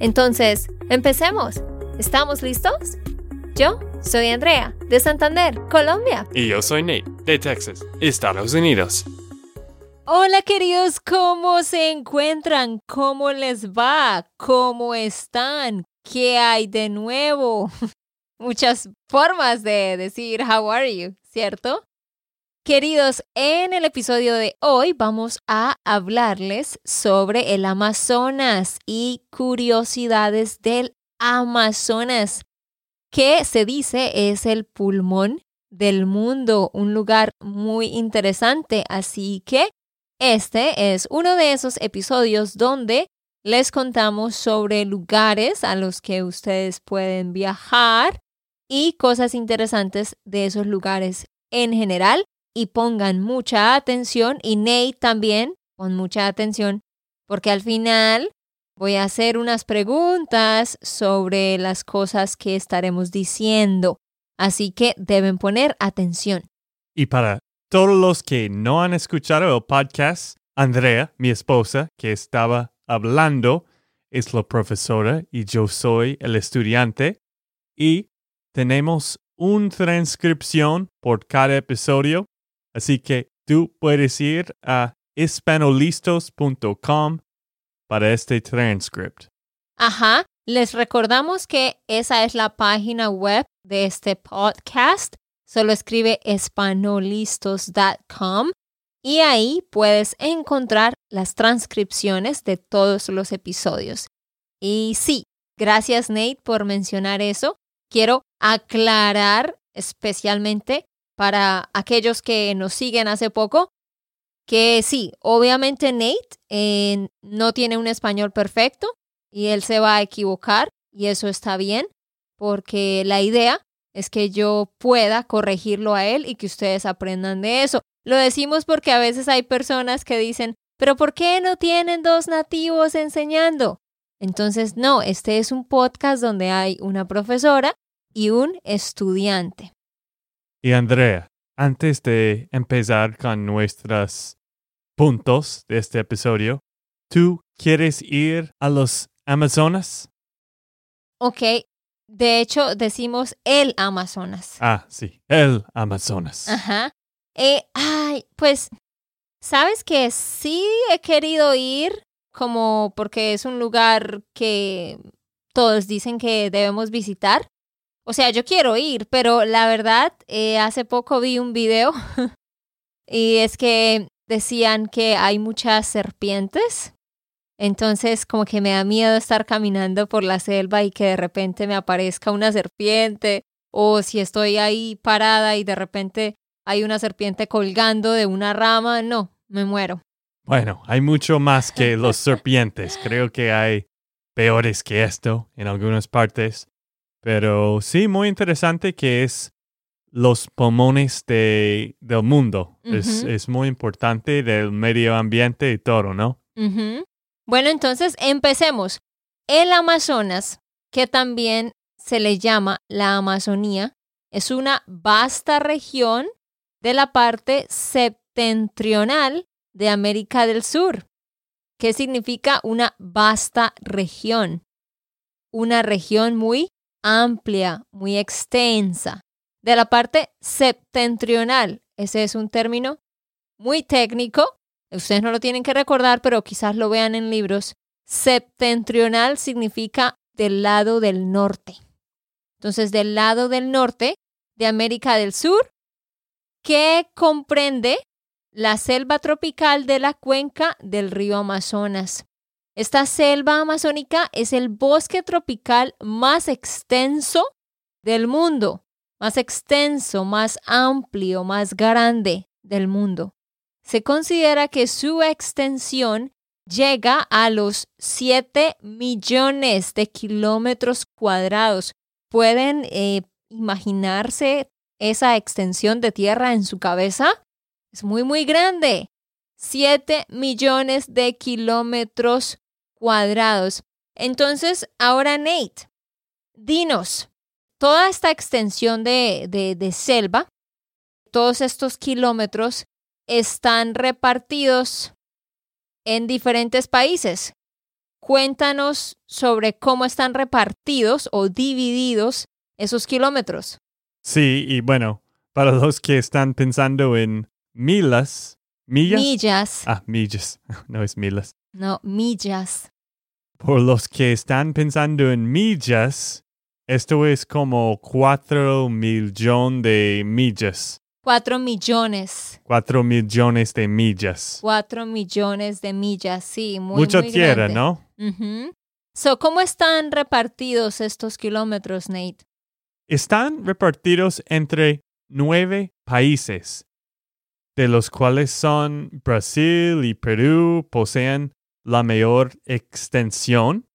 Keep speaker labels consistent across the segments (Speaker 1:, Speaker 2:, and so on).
Speaker 1: Entonces, empecemos. ¿Estamos listos? Yo soy Andrea, de Santander, Colombia.
Speaker 2: Y yo soy Nate, de Texas, Estados Unidos.
Speaker 1: Hola queridos, ¿cómo se encuentran? ¿Cómo les va? ¿Cómo están? ¿Qué hay de nuevo? Muchas formas de decir how are you, ¿cierto? Queridos, en el episodio de hoy vamos a hablarles sobre el Amazonas y curiosidades del Amazonas, que se dice es el pulmón del mundo, un lugar muy interesante. Así que este es uno de esos episodios donde les contamos sobre lugares a los que ustedes pueden viajar y cosas interesantes de esos lugares en general y pongan mucha atención y Nate también pon mucha atención porque al final voy a hacer unas preguntas sobre las cosas que estaremos diciendo. Así que deben poner atención.
Speaker 2: Y para todos los que no han escuchado el podcast, Andrea, mi esposa, que estaba hablando, es la profesora y yo soy el estudiante. Y tenemos una transcripción por cada episodio Así que tú puedes ir a hispanolistos.com para este transcript.
Speaker 1: Ajá, les recordamos que esa es la página web de este podcast. Solo escribe hispanolistos.com y ahí puedes encontrar las transcripciones de todos los episodios. Y sí, gracias Nate por mencionar eso. Quiero aclarar especialmente para aquellos que nos siguen hace poco, que sí, obviamente Nate eh, no tiene un español perfecto y él se va a equivocar y eso está bien, porque la idea es que yo pueda corregirlo a él y que ustedes aprendan de eso. Lo decimos porque a veces hay personas que dicen, pero ¿por qué no tienen dos nativos enseñando? Entonces, no, este es un podcast donde hay una profesora y un estudiante.
Speaker 2: Y Andrea, antes de empezar con nuestros puntos de este episodio, ¿tú quieres ir a los Amazonas?
Speaker 1: Ok, de hecho decimos el Amazonas.
Speaker 2: Ah, sí, el Amazonas.
Speaker 1: Ajá. Eh, ay, pues, ¿sabes que sí he querido ir como porque es un lugar que todos dicen que debemos visitar? O sea, yo quiero ir, pero la verdad, eh, hace poco vi un video y es que decían que hay muchas serpientes. Entonces, como que me da miedo estar caminando por la selva y que de repente me aparezca una serpiente. O si estoy ahí parada y de repente hay una serpiente colgando de una rama, no, me muero.
Speaker 2: Bueno, hay mucho más que los serpientes. Creo que hay peores que esto en algunas partes. Pero sí, muy interesante que es los pulmones de, del mundo. es, es, muy importante del medio ambiente y todo, ¿no?
Speaker 1: Bueno, entonces empecemos. El Amazonas, que también se le llama la Amazonía, es una vasta región de la parte septentrional de América del Sur. ¿Qué significa una vasta región? Una región muy amplia, muy extensa. De la parte septentrional, ese es un término muy técnico, ustedes no lo tienen que recordar, pero quizás lo vean en libros. Septentrional significa del lado del norte. Entonces, del lado del norte de América del Sur, que comprende la selva tropical de la cuenca del río Amazonas. Esta selva amazónica es el bosque tropical más extenso del mundo, más extenso, más amplio, más grande del mundo. Se considera que su extensión llega a los 7 millones de kilómetros cuadrados. ¿Pueden eh, imaginarse esa extensión de tierra en su cabeza? Es muy, muy grande. 7 millones de kilómetros cuadrados. Entonces, ahora Nate, dinos, toda esta extensión de, de, de selva, todos estos kilómetros, están repartidos en diferentes países. Cuéntanos sobre cómo están repartidos o divididos esos kilómetros.
Speaker 2: Sí, y bueno, para los que están pensando en milas, millas.
Speaker 1: Millas.
Speaker 2: Ah, millas, no es milas.
Speaker 1: No, millas.
Speaker 2: Por los que están pensando en millas, esto es como cuatro millones de millas.
Speaker 1: Cuatro millones.
Speaker 2: Cuatro millones de millas.
Speaker 1: Cuatro millones de millas, sí, muy
Speaker 2: Mucha
Speaker 1: muy
Speaker 2: tierra,
Speaker 1: grande.
Speaker 2: ¿no?
Speaker 1: Ujú. So, ¿cómo están repartidos estos kilómetros, Nate?
Speaker 2: Están repartidos entre nueve países, de los cuales son Brasil y Perú poseen la mayor extensión,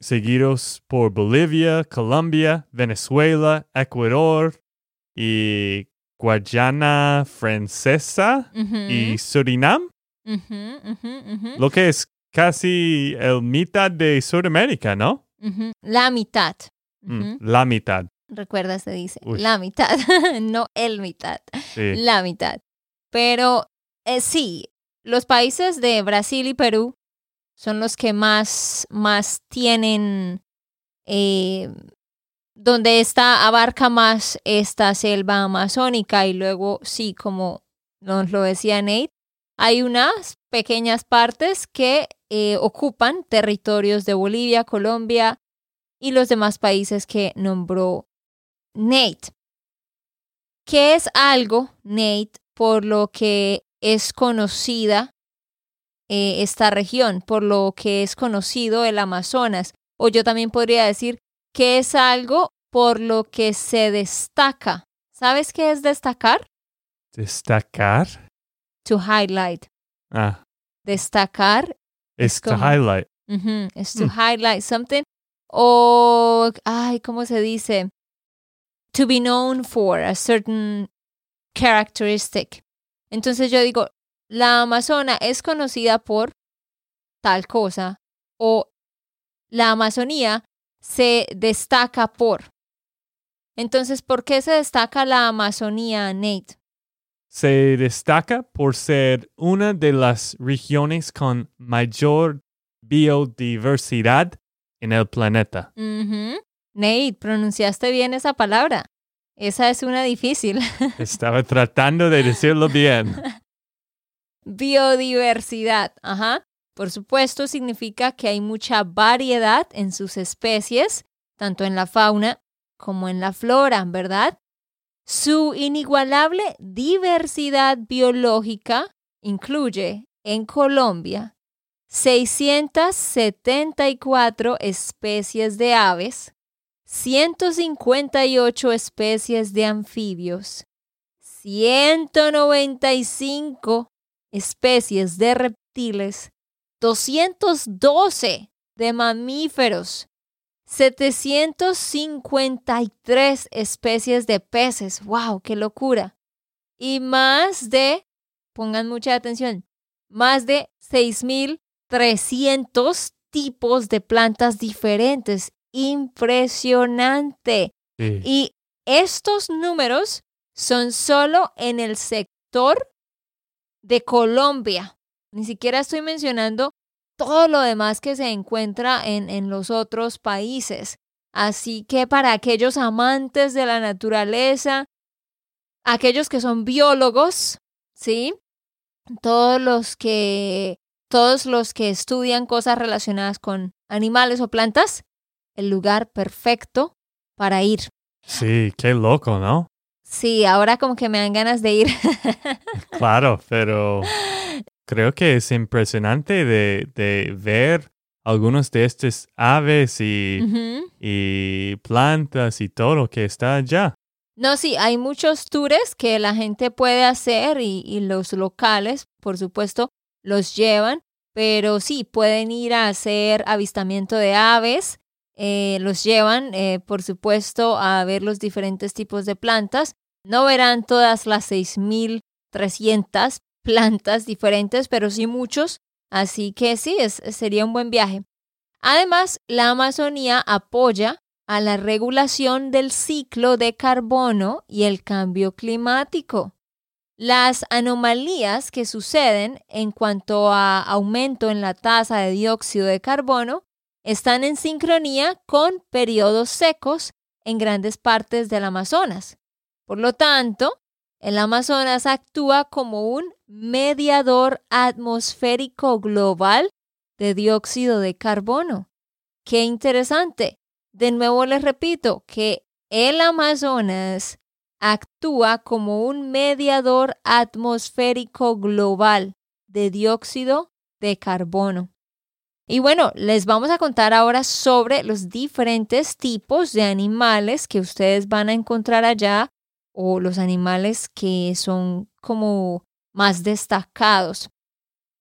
Speaker 2: seguidos por Bolivia, Colombia, Venezuela, Ecuador y Guayana Francesa y Surinam, lo que es casi el mitad de Sudamérica, ¿no?
Speaker 1: La mitad.
Speaker 2: Mm. La mitad.
Speaker 1: Recuerda, se dice
Speaker 2: Uy.
Speaker 1: la mitad, no el mitad,
Speaker 2: Sí.
Speaker 1: la mitad. Pero eh, sí, los países de Brasil y Perú son los que más, más tienen, eh, donde está, abarca más esta selva amazónica y luego, sí, como nos lo decía Nate, hay unas pequeñas partes que eh, ocupan territorios de Bolivia, Colombia y los demás países que nombró Nate. ¿Qué es algo, Nate, por lo que es conocida eh, esta región, por lo que es conocido el Amazonas? O yo también podría decir que es algo por lo que se destaca. ¿Sabes qué es destacar?
Speaker 2: Destacar.
Speaker 1: To highlight.
Speaker 2: Ah,
Speaker 1: Destacar
Speaker 2: es to highlight.
Speaker 1: es to
Speaker 2: Mm.
Speaker 1: highlight something. O, ay, ¿cómo se dice? To be known for a certain characteristic. Entonces yo digo, la Amazona es conocida por tal cosa o la Amazonía se destaca por. Entonces, ¿por qué se destaca la Amazonía, Nate?
Speaker 2: Se destaca por ser una de las regiones con mayor biodiversidad en el planeta.
Speaker 1: Nate, pronunciaste bien esa palabra. Esa es una difícil.
Speaker 2: Estaba tratando de decirlo bien.
Speaker 1: Biodiversidad, ajá. Por supuesto, significa que hay mucha variedad en sus especies, tanto en la fauna como en la flora, ¿verdad? Su inigualable diversidad biológica incluye en Colombia 674 especies de aves, 158 especies de anfibios, 195 especies de reptiles, 212 de mamíferos, 753 especies de peces. ¡Wow! ¡Qué locura! Y más de, pongan mucha atención, más de 6.300 tipos de plantas diferentes. Impresionante.
Speaker 2: Sí.
Speaker 1: Y estos números son solo en el sector de Colombia. Ni siquiera estoy mencionando todo lo demás que se encuentra en, en los otros países. Así que para aquellos amantes de la naturaleza, aquellos que son biólogos, ¿sí? Todos los que, todos los que estudian cosas relacionadas con animales o plantas, el lugar perfecto para ir.
Speaker 2: Sí, qué loco, ¿no?
Speaker 1: Sí, ahora como que me dan ganas de ir.
Speaker 2: Claro, pero creo que es impresionante de, de ver algunos de estas aves y, y plantas y todo que está allá.
Speaker 1: No, sí, hay muchos tours que la gente puede hacer y, y los locales, por supuesto, los llevan pero sí, pueden ir a hacer avistamiento de aves, eh, los llevan, eh, por supuesto, a ver los diferentes tipos de plantas. No verán todas las 6.300 plantas diferentes, pero sí muchos. Así que sí, es, sería un buen viaje. Además, la Amazonía apoya a la regulación del ciclo de carbono y el cambio climático. Las anomalías que suceden en cuanto a aumento en la tasa de dióxido de carbono están en sincronía con periodos secos en grandes partes del Amazonas. Por lo tanto, el Amazonas actúa como un mediador atmosférico global de dióxido de carbono. Qué interesante. De nuevo les repito que el Amazonas actúa como un mediador atmosférico global de dióxido de carbono. Y bueno, les vamos a contar ahora sobre los diferentes tipos de animales que ustedes van a encontrar allá o los animales que son como más destacados.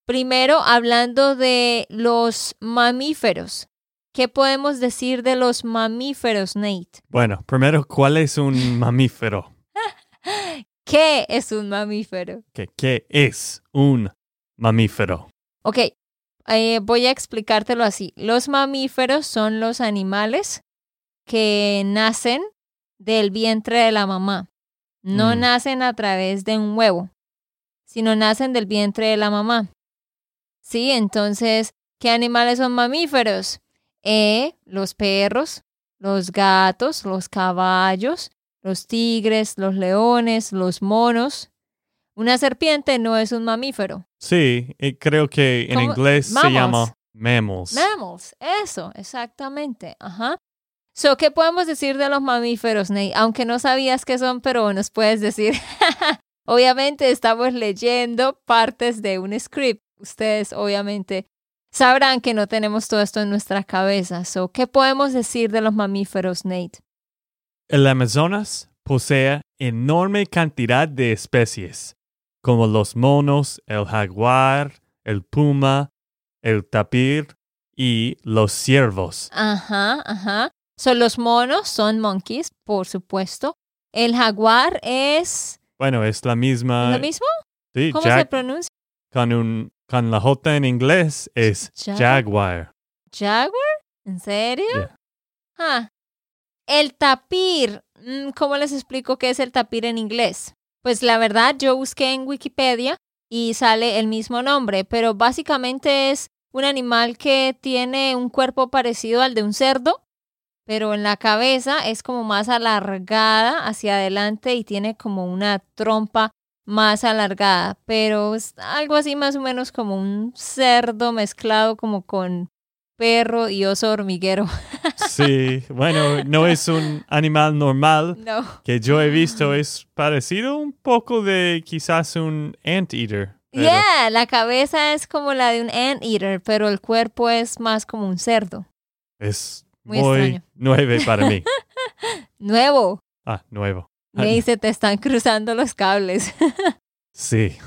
Speaker 1: Primero, hablando de los mamíferos. ¿Qué podemos decir de los mamíferos, Nate?
Speaker 2: Bueno, primero, ¿cuál es un mamífero?
Speaker 1: ¿Qué es un mamífero?
Speaker 2: ¿Qué, qué es un mamífero?
Speaker 1: Ok, eh, voy a explicártelo así. Los mamíferos son los animales que nacen del vientre de la mamá. No
Speaker 2: Mm.
Speaker 1: nacen a través de un huevo, sino nacen del vientre de la mamá. Sí, entonces, ¿qué animales son mamíferos? Eh, los perros, los gatos, los caballos, los tigres, los leones, los monos. Una serpiente no es un mamífero.
Speaker 2: Sí, y creo que en
Speaker 1: ¿Cómo?
Speaker 2: inglés se llama mammals.
Speaker 1: Mammals, eso, exactamente. Ajá. So, ¿qué podemos decir de los mamíferos, Ney? Aunque no sabías qué son, pero nos puedes decir. obviamente estamos leyendo partes de un script. Ustedes obviamente sabrán que no tenemos todo esto en nuestra cabeza. So, ¿qué podemos decir de los mamíferos, Nate?
Speaker 2: El Amazonas posee enorme cantidad de especies, como los monos, el jaguar, el puma, el tapir y los ciervos.
Speaker 1: Ajá, ajá. So, los monos son monkeys, por supuesto. El jaguar es
Speaker 2: Bueno, es la misma.
Speaker 1: lo mismo.
Speaker 2: Sí,
Speaker 1: ¿Cómo se pronuncia?
Speaker 2: con, un, con la J en inglés es
Speaker 1: Jag-
Speaker 2: jaguar.
Speaker 1: ¿Jaguar? ¿En serio?
Speaker 2: Yeah.
Speaker 1: Ah. El tapir. mm, ¿Cómo les explico qué es el tapir en inglés? Pues la verdad, yo busqué en Wikipedia y sale el mismo nombre, pero básicamente es un animal que tiene un cuerpo parecido al de un cerdo, pero en la cabeza es como más alargada hacia adelante y tiene como una trompa más alargada, pero es algo así más o menos como un cerdo mezclado como con perro y oso hormiguero.
Speaker 2: Sí, bueno, no es un animal normal
Speaker 1: No.
Speaker 2: que yo he visto, es parecido un poco de quizás un anteater. pero
Speaker 1: Yeah, la cabeza es como la de un anteater, pero el cuerpo es más como un cerdo.
Speaker 2: Es
Speaker 1: Muy
Speaker 2: muy, nueve para mí.
Speaker 1: Nuevo.
Speaker 2: Ah, nuevo.
Speaker 1: Me dice, te están cruzando los cables.
Speaker 2: Sí,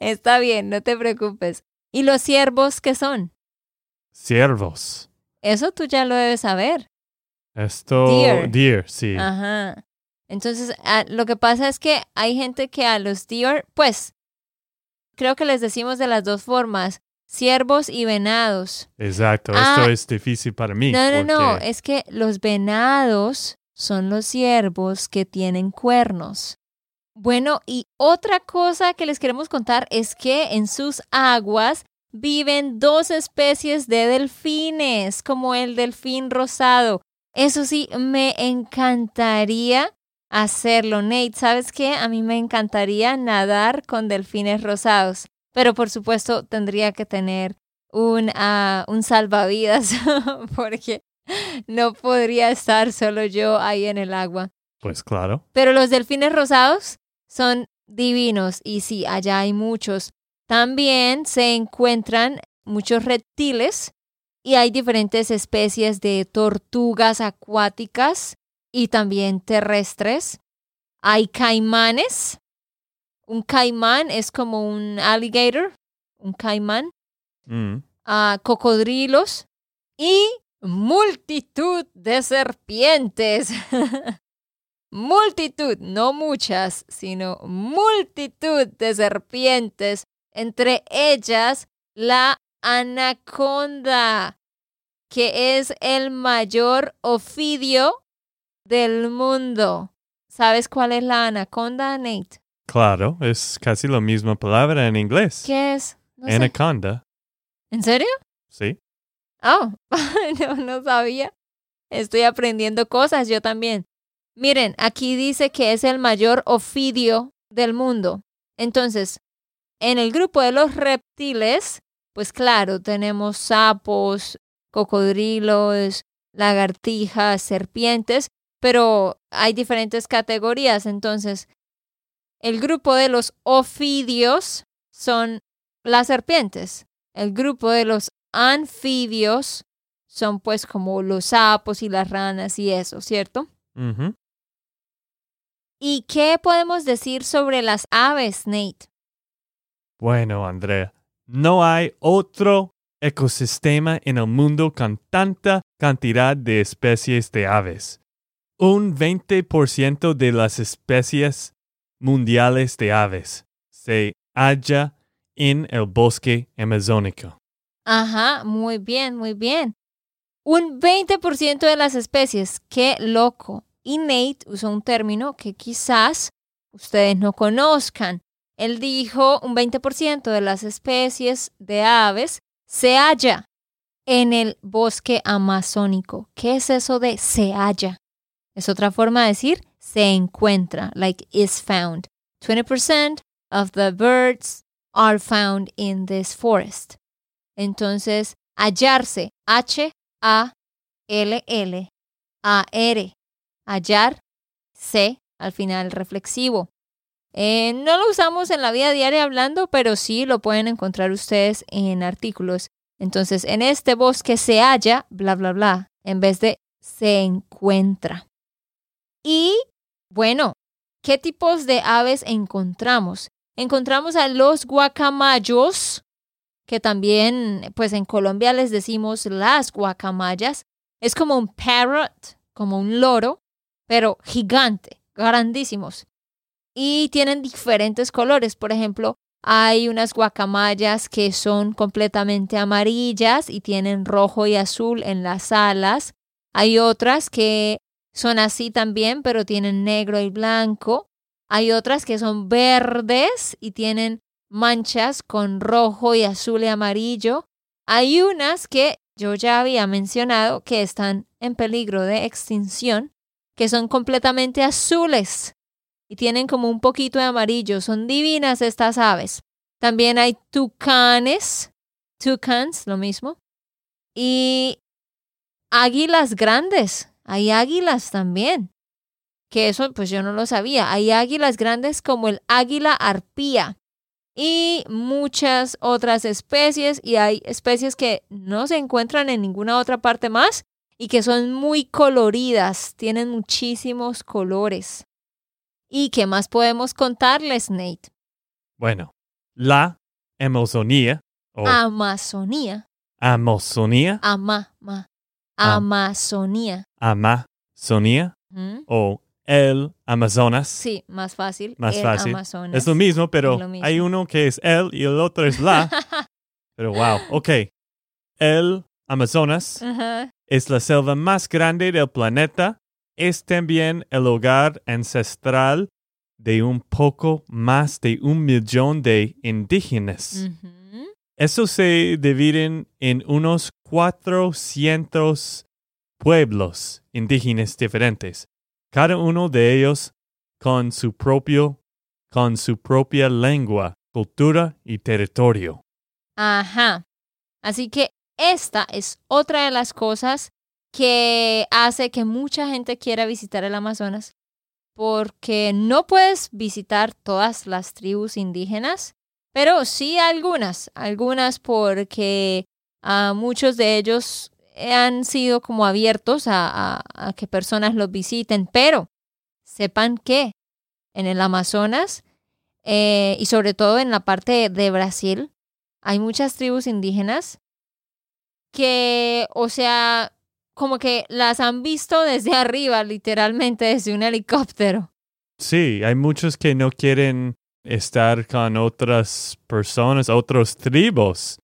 Speaker 1: Está bien, no te preocupes. ¿Y los ciervos qué son?
Speaker 2: Ciervos.
Speaker 1: Eso tú ya lo debes saber.
Speaker 2: Esto,
Speaker 1: Deer.
Speaker 2: deer, sí.
Speaker 1: Ajá. Entonces, ah, lo que pasa es que hay gente que a los deer, pues, creo que les decimos de las dos formas, ciervos y venados.
Speaker 2: Exacto,
Speaker 1: Ah.
Speaker 2: esto es difícil para mí.
Speaker 1: No, no, no, es que los venados son los ciervos que tienen cuernos. Bueno, y otra cosa que les queremos contar es que en sus aguas viven dos especies de delfines, como el delfín rosado. Eso sí, me encantaría hacerlo, Nate. ¿Sabes qué? A mí me encantaría nadar con delfines rosados, pero por supuesto tendría que tener un, ah, un salvavidas porque no podría estar solo yo ahí en el agua.
Speaker 2: Pues claro.
Speaker 1: Pero los delfines rosados son divinos y sí, allá hay muchos. También se encuentran muchos reptiles y hay diferentes especies de tortugas acuáticas y también terrestres. Hay caimanes. Un caimán es como un alligator, un caimán.
Speaker 2: Mm.
Speaker 1: a cocodrilos y multitud de serpientes. multitud, no muchas, sino multitud de serpientes, entre ellas la anaconda, que es el mayor ofidio del mundo. ¿Sabes cuál es la anaconda, Nate?
Speaker 2: Claro, es casi la misma palabra en inglés.
Speaker 1: ¿Qué es? No sé.
Speaker 2: Anaconda,
Speaker 1: ¿En serio?
Speaker 2: sí.
Speaker 1: Oh, no, no sabía. Estoy aprendiendo cosas yo también. Miren, aquí dice que es el mayor ofidio del mundo. Entonces, en el grupo de los reptiles, pues claro, tenemos sapos, cocodrilos, lagartijas, serpientes, pero hay diferentes categorías. Entonces, el grupo de los ofidios son las serpientes. El grupo de los anfibios son pues como los sapos y las ranas y eso, ¿cierto? ¿Y qué podemos decir sobre las aves, Nate?
Speaker 2: Bueno, Andrea, no hay otro ecosistema en el mundo con tanta cantidad de especies de aves. Un 20% de las especies mundiales de aves se halla en el bosque amazónico.
Speaker 1: Ajá, muy bien, muy bien. Un 20% de las especies, qué loco. Y Nate usó un término que quizás ustedes no conozcan. Él dijo un 20% de las especies de aves se halla en el bosque amazónico. ¿Qué es eso de se halla? Es otra forma de decir se encuentra, like is found. 20% of the birds are found in this forest. Entonces, hallarse, H-A-L-L-A-R, hallar, C, al final reflexivo. Eh, no lo usamos en la vida diaria hablando, pero sí lo pueden encontrar ustedes en artículos. Entonces, en este bosque se halla, bla, bla, bla, en vez de se encuentra. Y, bueno, ¿qué tipos de aves encontramos? Encontramos a los guacamayos, que también, pues en Colombia les decimos las guacamayas. Es como un parrot, como un loro, pero gigante, grandísimos. Y tienen diferentes colores. Por ejemplo, hay unas guacamayas que son completamente amarillas y tienen rojo y azul en las alas. Hay otras que son así también, pero tienen negro y blanco. Hay otras que son verdes y tienen manchas con rojo y azul y amarillo. Hay unas que yo ya había mencionado que están en peligro de extinción, que son completamente azules tienen como un poquito de amarillo. Son divinas estas aves. También hay tucanes, tucans, lo mismo. Y águilas grandes. Hay águilas también. Que eso pues yo no lo sabía. Hay águilas grandes como el águila arpía y muchas otras especies y hay especies que no se encuentran en ninguna otra parte más y que son muy coloridas, tienen muchísimos colores. ¿Y qué más podemos contarles, Nate?
Speaker 2: Bueno, la Amazonía o.
Speaker 1: Amazonía,
Speaker 2: Amazonía,
Speaker 1: ama, ma. Amazonía.
Speaker 2: Amazonía
Speaker 1: ¿Mm?
Speaker 2: o el Amazonas.
Speaker 1: Sí, más fácil.
Speaker 2: Más
Speaker 1: el
Speaker 2: fácil.
Speaker 1: Amazonas.
Speaker 2: Es lo mismo, pero
Speaker 1: Es lo mismo.
Speaker 2: hay uno que es el y el otro es la. pero wow, ok. El Amazonas es la selva más grande del planeta. Es también el hogar ancestral de un poco más de un millón de indígenas.
Speaker 1: Ujú.
Speaker 2: Estos se dividen en unos 400 pueblos indígenas diferentes, cada uno de ellos con su propio con su propia lengua, cultura y territorio.
Speaker 1: Ajá. Así que esta es otra de las cosas que hace que mucha gente quiera visitar el Amazonas, porque no puedes visitar todas las tribus indígenas, pero sí algunas, algunas porque ah, muchos de ellos han sido como abiertos a que personas los visiten, pero sepan que en el Amazonas eh, y sobre todo en la parte de Brasil hay muchas tribus indígenas que, o sea, como que las han visto desde arriba, literalmente desde un helicóptero.
Speaker 2: Sí, hay muchos que no quieren estar con otras personas, otros tribus.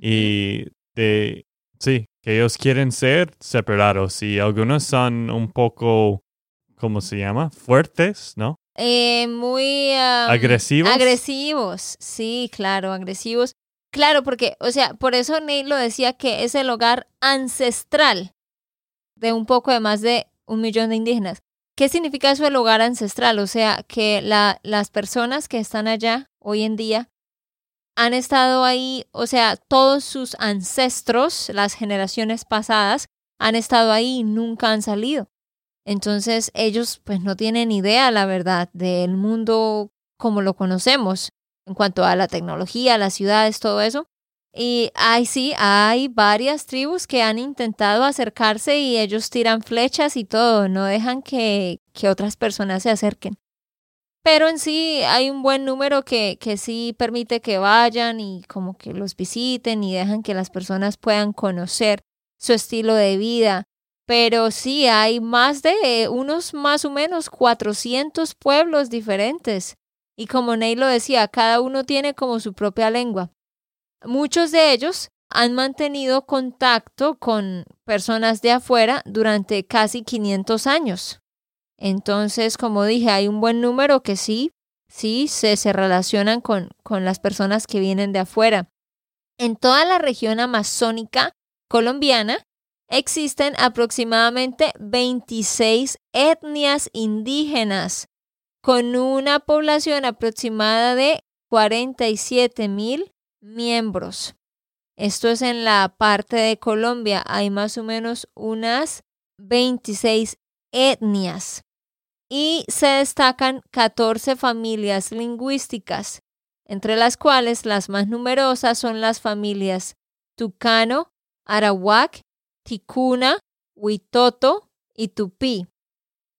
Speaker 2: Y de, sí, que ellos quieren ser separados. Y algunos son un poco, ¿cómo se llama? Fuertes, ¿no?
Speaker 1: Eh, muy... um,
Speaker 2: ¿Agresivos?
Speaker 1: Agresivos, sí, claro, agresivos. Claro, porque, o sea, por eso Nate lo decía que es el hogar ancestral de un poco de más de un millón de indígenas. ¿Qué significa eso el hogar ancestral? O sea, que la, las personas que están allá hoy en día han estado ahí, o sea, todos sus ancestros, las generaciones pasadas, han estado ahí y nunca han salido. Entonces ellos pues no tienen idea, la verdad, del mundo como lo conocemos en cuanto a la tecnología, las ciudades, todo eso. Y hay sí, hay varias tribus que han intentado acercarse y ellos tiran flechas y todo, no dejan que, que otras personas se acerquen. Pero en sí hay un buen número que, que sí permite que vayan y como que los visiten y dejan que las personas puedan conocer su estilo de vida. Pero sí hay más de unos más o menos 400 pueblos diferentes. Y como Ney lo decía, cada uno tiene como su propia lengua. Muchos de ellos han mantenido contacto con personas de afuera durante casi 500 años. Entonces, como dije, hay un buen número que sí, sí, se, se relacionan con, con las personas que vienen de afuera. En toda la región amazónica colombiana existen aproximadamente 26 etnias indígenas con una población aproximada de 47 mil miembros. Esto es en la parte de Colombia. Hay más o menos unas 26 etnias y se destacan 14 familias lingüísticas, entre las cuales las más numerosas son las familias Tucano, Arawak, Ticuna, Huitoto y Tupí.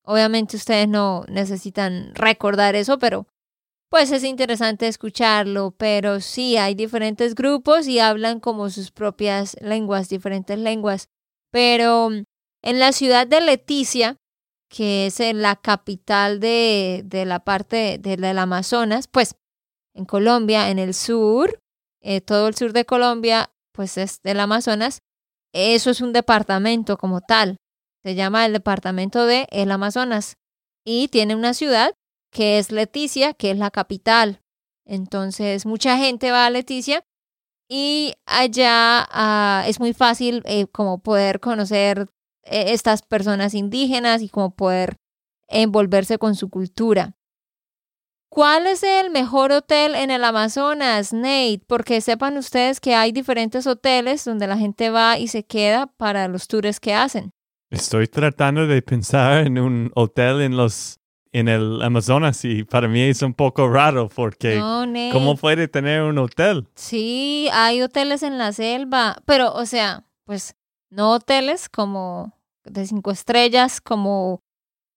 Speaker 1: Obviamente ustedes no necesitan recordar eso, pero pues es interesante escucharlo, pero sí hay diferentes grupos y hablan como sus propias lenguas, diferentes lenguas. Pero en la ciudad de Leticia, que es en la capital de, de la parte del Amazonas, pues en Colombia, en el sur, eh, todo el sur de Colombia, pues es del Amazonas, eso es un departamento como tal. Se llama el departamento de el Amazonas y tiene una ciudad que es Leticia, que es la capital. Entonces, mucha gente va a Leticia y allá ah, es muy fácil eh, como poder conocer eh, estas personas indígenas y como poder envolverse con su cultura. ¿Cuál es el mejor hotel en el Amazonas, Nate? Porque sepan ustedes que hay diferentes hoteles donde la gente va y se queda para los tours que hacen.
Speaker 2: Estoy tratando de pensar en un hotel en los en el Amazonas y para mí es un poco raro porque
Speaker 1: No.
Speaker 2: ¿cómo puede tener un hotel?
Speaker 1: Sí, hay hoteles en la selva, pero o sea, pues no hoteles como de cinco estrellas, como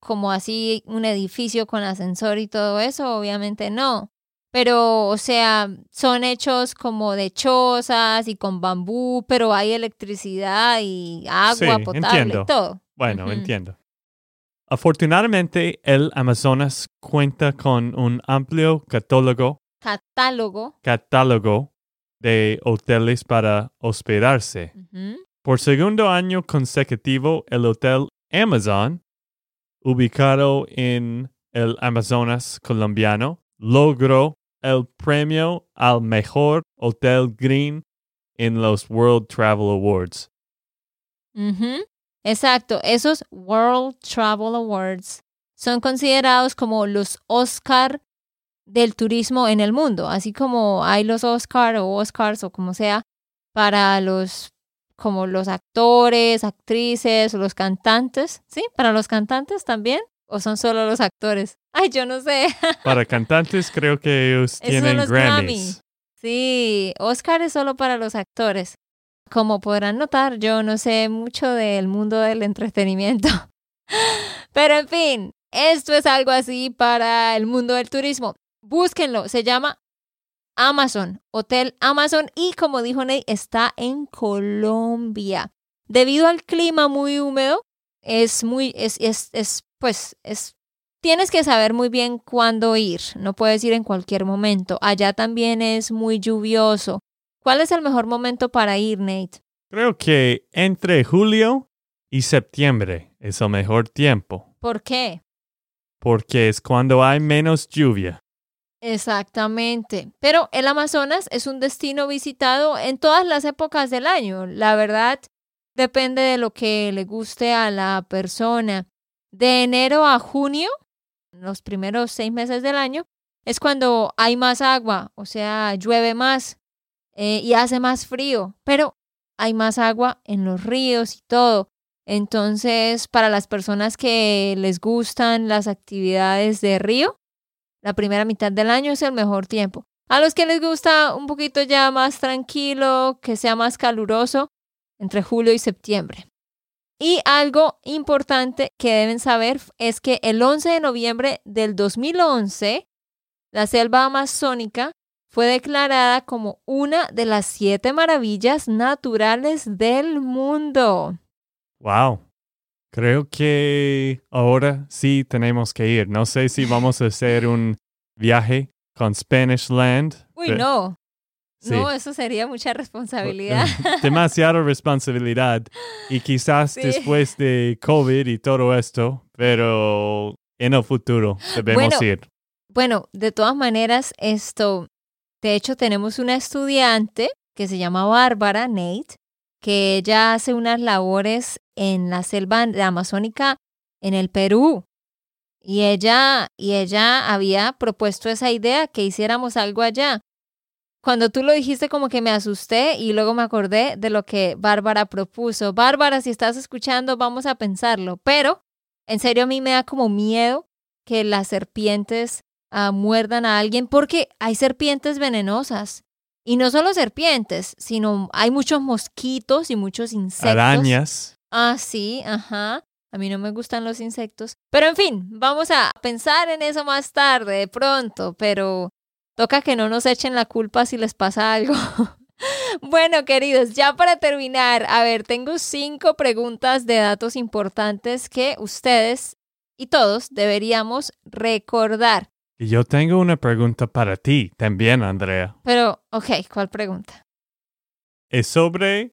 Speaker 1: como así un edificio con ascensor y todo eso, obviamente no. Pero, o sea, son hechos como de chozas y con bambú, pero hay electricidad y agua
Speaker 2: Sí,
Speaker 1: potable
Speaker 2: entiendo.
Speaker 1: y todo.
Speaker 2: Bueno, entiendo. Afortunadamente, el Amazonas cuenta con un amplio catálogo,
Speaker 1: Catálogo.
Speaker 2: catálogo de hoteles para hospedarse. Por segundo año consecutivo, el Hotel Amazon, ubicado en el Amazonas colombiano, logró el premio al mejor Hotel Green en los World Travel Awards.
Speaker 1: Exacto, esos World Travel Awards son considerados como los Oscar del turismo en el mundo, así como hay los Oscar o Oscars o como sea para los como los actores, actrices o los cantantes, ¿sí? Para los cantantes también o son solo los actores. Ay, yo no sé.
Speaker 2: Para cantantes creo que ellos
Speaker 1: Esos son
Speaker 2: tienen
Speaker 1: los
Speaker 2: Grammys.
Speaker 1: Sí, Oscar es solo para los actores. Como podrán notar, yo no sé mucho del mundo del entretenimiento. Pero en fin, esto es algo así para el mundo del turismo. Búsquenlo, se llama Amazon, Hotel Amazon y como dijo Ney, está en Colombia. Debido al clima muy húmedo, es muy, es, es, es, pues, es, tienes que saber muy bien cuándo ir, no puedes ir en cualquier momento. Allá también es muy lluvioso. ¿Cuál es el mejor momento para ir, Nate?
Speaker 2: Creo que entre julio y septiembre es el mejor tiempo,
Speaker 1: ¿Por qué?
Speaker 2: porque es cuando hay menos lluvia.
Speaker 1: Exactamente. Pero el Amazonas es un destino visitado en todas las épocas del año. La verdad, depende de lo que le guste a la persona. De enero a junio, los primeros seis meses del año, es cuando hay más agua, o sea, llueve más eh, y hace más frío, pero hay más agua en los ríos y todo. Entonces, para las personas que les gustan las actividades de río, la primera mitad del año es el mejor tiempo. A los que les gusta un poquito ya más tranquilo, que sea más caluroso, entre julio y septiembre. Y algo importante que deben saber es que el 11 de noviembre del 2011, la selva amazónica fue declarada como una de las siete maravillas naturales del mundo.
Speaker 2: Wow. Creo que ahora sí tenemos que ir. No sé si vamos a hacer un viaje con Spanish Land.
Speaker 1: Uy, no.
Speaker 2: Sí.
Speaker 1: No, eso sería mucha responsabilidad.
Speaker 2: Demasiada responsabilidad. Y quizás
Speaker 1: Sí.
Speaker 2: después de COVID y todo esto, pero en el futuro debemos
Speaker 1: Bueno,
Speaker 2: ir.
Speaker 1: Bueno, de todas maneras, esto, de hecho, tenemos una estudiante que se llama Bárbara Nate, que ella hace unas labores en la selva amazónica en el Perú. Y ella, y ella había propuesto esa idea que hiciéramos algo allá. Cuando tú lo dijiste como que me asusté y luego me acordé de lo que Bárbara propuso. Bárbara, si estás escuchando, vamos a pensarlo. Pero, en serio, a mí me da como miedo que las serpientes ah, muerdan a alguien porque hay serpientes venenosas. Y no solo serpientes, sino hay muchos mosquitos y muchos insectos.
Speaker 2: Arañas.
Speaker 1: Ah, sí, ajá. A mí no me gustan los insectos. Pero en fin, vamos a pensar en eso más tarde, de pronto, pero toca que no nos echen la culpa si les pasa algo. bueno, queridos, ya para terminar, a ver, tengo cinco preguntas de datos importantes que ustedes y todos deberíamos recordar.
Speaker 2: Y yo tengo una pregunta para ti también, Andrea.
Speaker 1: Pero, ok, ¿cuál pregunta?
Speaker 2: Es sobre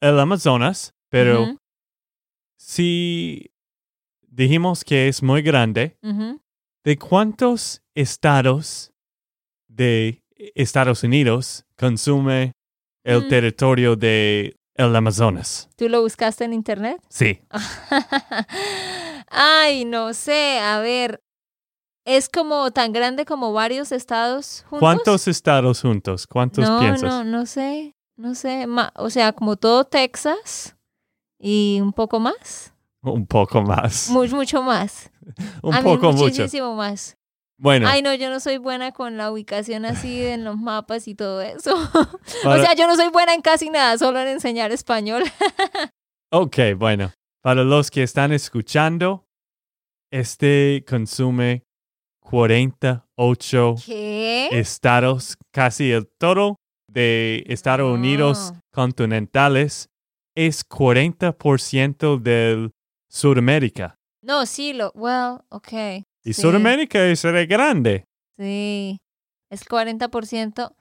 Speaker 2: el Amazonas, pero si dijimos que es muy grande. ¿de cuántos estados de Estados Unidos consume el
Speaker 1: Mm.
Speaker 2: territorio de el Amazonas?
Speaker 1: ¿Tú lo buscaste en internet?
Speaker 2: Sí.
Speaker 1: Ay, no sé, a ver. ¿Es como tan grande como varios estados juntos?
Speaker 2: ¿Cuántos estados juntos? ¿Cuántos
Speaker 1: no,
Speaker 2: piensas?
Speaker 1: No, no sé, no sé. Ma- o sea, como todo Texas y un poco más.
Speaker 2: Un poco más.
Speaker 1: Mu- mucho más.
Speaker 2: Un
Speaker 1: a mí
Speaker 2: poco mucho.
Speaker 1: muchísimo más.
Speaker 2: Bueno,
Speaker 1: Ay, no, yo no soy buena con la ubicación así en los mapas y todo eso. o sea, yo no soy buena en casi nada, solo en enseñar español.
Speaker 2: ok, bueno. Para los que están escuchando, este consume 48
Speaker 1: ¿Qué?
Speaker 2: estados, casi el todo de Estados Unidos
Speaker 1: Ah.
Speaker 2: continentales es 40% del Sudamérica.
Speaker 1: No, sí, lo. Well, ok.
Speaker 2: Y
Speaker 1: sí.
Speaker 2: Sudamérica es re grande.
Speaker 1: Sí, es 40%.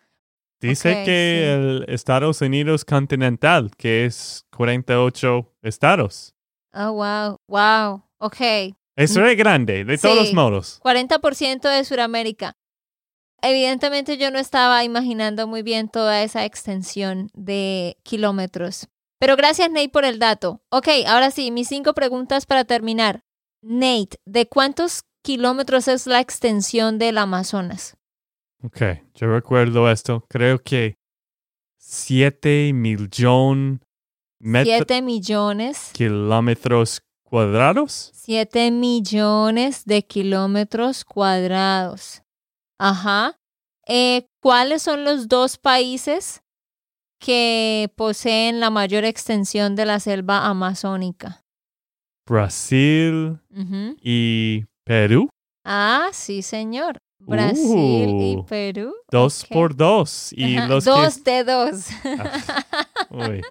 Speaker 2: Dice que
Speaker 1: sí.
Speaker 2: el Estados Unidos continental, que es 48 estados.
Speaker 1: Oh, wow, wow. Ok,
Speaker 2: Es re grande, de todos
Speaker 1: Mm. Sí.
Speaker 2: modos.
Speaker 1: 40% de Sudamérica. Evidentemente yo no estaba imaginando muy bien toda esa extensión de kilómetros. Pero gracias Nate por el dato. Ok, ahora sí, mis cinco preguntas para terminar. Nate, ¿de cuántos kilómetros es la extensión del Amazonas?
Speaker 2: Ok, yo recuerdo esto. Creo que 7 millones
Speaker 1: Siete millones.
Speaker 2: kilómetros cuadrados.
Speaker 1: 7 millones de kilómetros cuadrados. Ajá. Eh, ¿Cuáles son los dos países que poseen la mayor extensión de la selva amazónica?
Speaker 2: Brasil y Perú.
Speaker 1: Ah, sí, señor. Brasil y
Speaker 2: Uh,
Speaker 1: Perú.
Speaker 2: Dos por dos. Y
Speaker 1: Ajá,
Speaker 2: los
Speaker 1: dos
Speaker 2: que...
Speaker 1: de dos.
Speaker 2: Uy.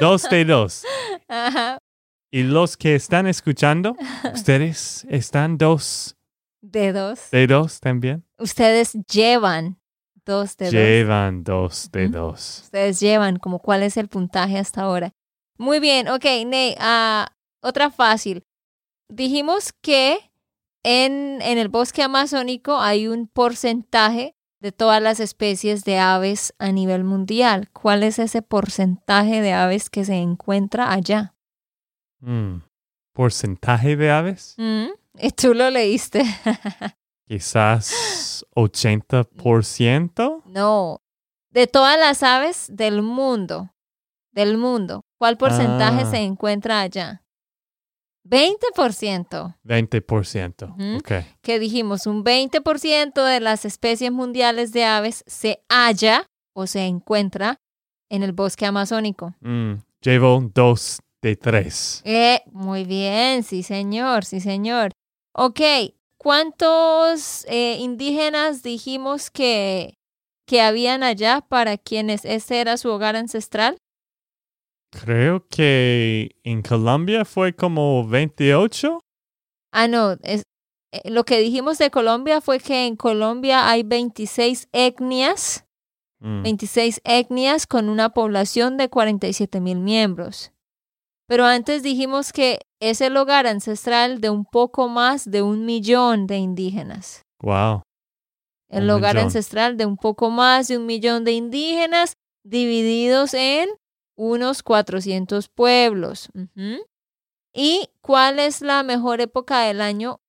Speaker 2: Dos de dos.
Speaker 1: Ajá,
Speaker 2: Y los que están escuchando, ustedes están dos
Speaker 1: de dos.
Speaker 2: de dos también.
Speaker 1: Ustedes llevan dos de dos.
Speaker 2: Llevan dos de
Speaker 1: Ujú.
Speaker 2: dos.
Speaker 1: Ustedes llevan, como cuál es el puntaje hasta ahora. Muy bien, ok, Ney, ah, otra fácil. Dijimos que en, en el bosque amazónico hay un porcentaje de todas las especies de aves a nivel mundial. ¿Cuál es ese porcentaje de aves que se encuentra allá?
Speaker 2: Mm. ¿Porcentaje de aves?
Speaker 1: Mm, Y tú lo leíste.
Speaker 2: Quizás 80%.
Speaker 1: no, de todas las aves del mundo, del mundo, ¿cuál porcentaje
Speaker 2: Ah.
Speaker 1: se encuentra allá? 20%.
Speaker 2: 20%.
Speaker 1: Ujú.
Speaker 2: Ok.
Speaker 1: que dijimos un 20% de las especies mundiales de aves se halla o se encuentra en el bosque amazónico.
Speaker 2: Mm. Llevo dos de tres.
Speaker 1: Eh, muy bien, sí señor, sí señor. Ok, ¿cuántos eh, indígenas dijimos que, que habían allá para quienes ese era su hogar ancestral?
Speaker 2: Creo que en Colombia fue como 28.
Speaker 1: Ah, no, es, eh, lo que dijimos de Colombia fue que en Colombia hay 26 etnias
Speaker 2: Mm.
Speaker 1: 26 etnias con una población de 47 mil miembros. Pero antes dijimos que es el hogar ancestral de un poco más de un millón de indígenas.
Speaker 2: Wow.
Speaker 1: El
Speaker 2: Un
Speaker 1: hogar
Speaker 2: millón.
Speaker 1: ancestral de un poco más de un millón de indígenas divididos en unos 400 pueblos. ¿Y cuál es la mejor época del año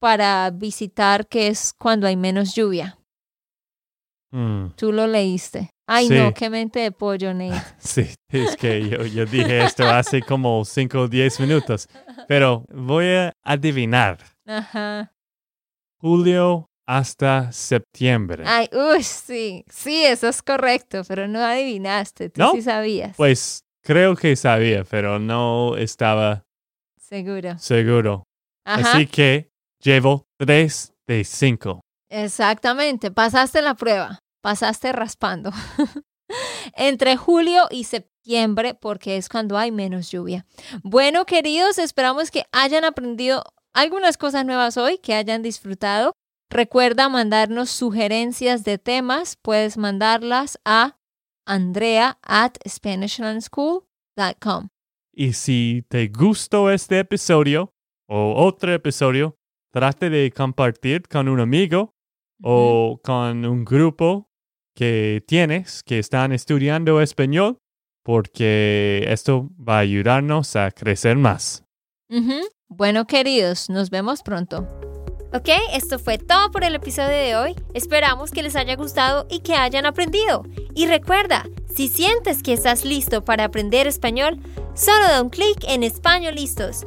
Speaker 1: para visitar, que es cuando hay menos lluvia?
Speaker 2: Mm.
Speaker 1: Tú lo leíste. Ay,
Speaker 2: Sí.
Speaker 1: no, qué mente de pollo, Nate.
Speaker 2: Sí, es que yo, yo dije esto hace como 5 o 10 minutos. Pero voy a adivinar.
Speaker 1: Ajá.
Speaker 2: Julio hasta septiembre.
Speaker 1: Ay, uy, sí. Sí, eso es correcto, pero no adivinaste. Tú
Speaker 2: ¿No?
Speaker 1: sí sabías.
Speaker 2: Pues creo que sabía, pero no estaba
Speaker 1: Seguro.
Speaker 2: seguro.
Speaker 1: Ajá.
Speaker 2: Así que llevo 3 de 5.
Speaker 1: Exactamente. Pasaste la prueba. Pasaste raspando. Entre julio y septiembre, porque es cuando hay menos lluvia. Bueno, queridos, esperamos que hayan aprendido algunas cosas nuevas hoy, que hayan disfrutado. Recuerda mandarnos sugerencias de temas. Puedes mandarlas a andrea at SpanishLandSchool.com.
Speaker 2: Y si te gustó este episodio o otro episodio, trate de compartir con un amigo o con un grupo que tienes que están estudiando español, porque esto va a ayudarnos a crecer más.
Speaker 1: Bueno, queridos, nos vemos pronto. Ok, esto fue todo por el episodio de hoy. Esperamos que les haya gustado y que hayan aprendido. Y recuerda, si sientes que estás listo para aprender español, solo da un clic en Español Listos.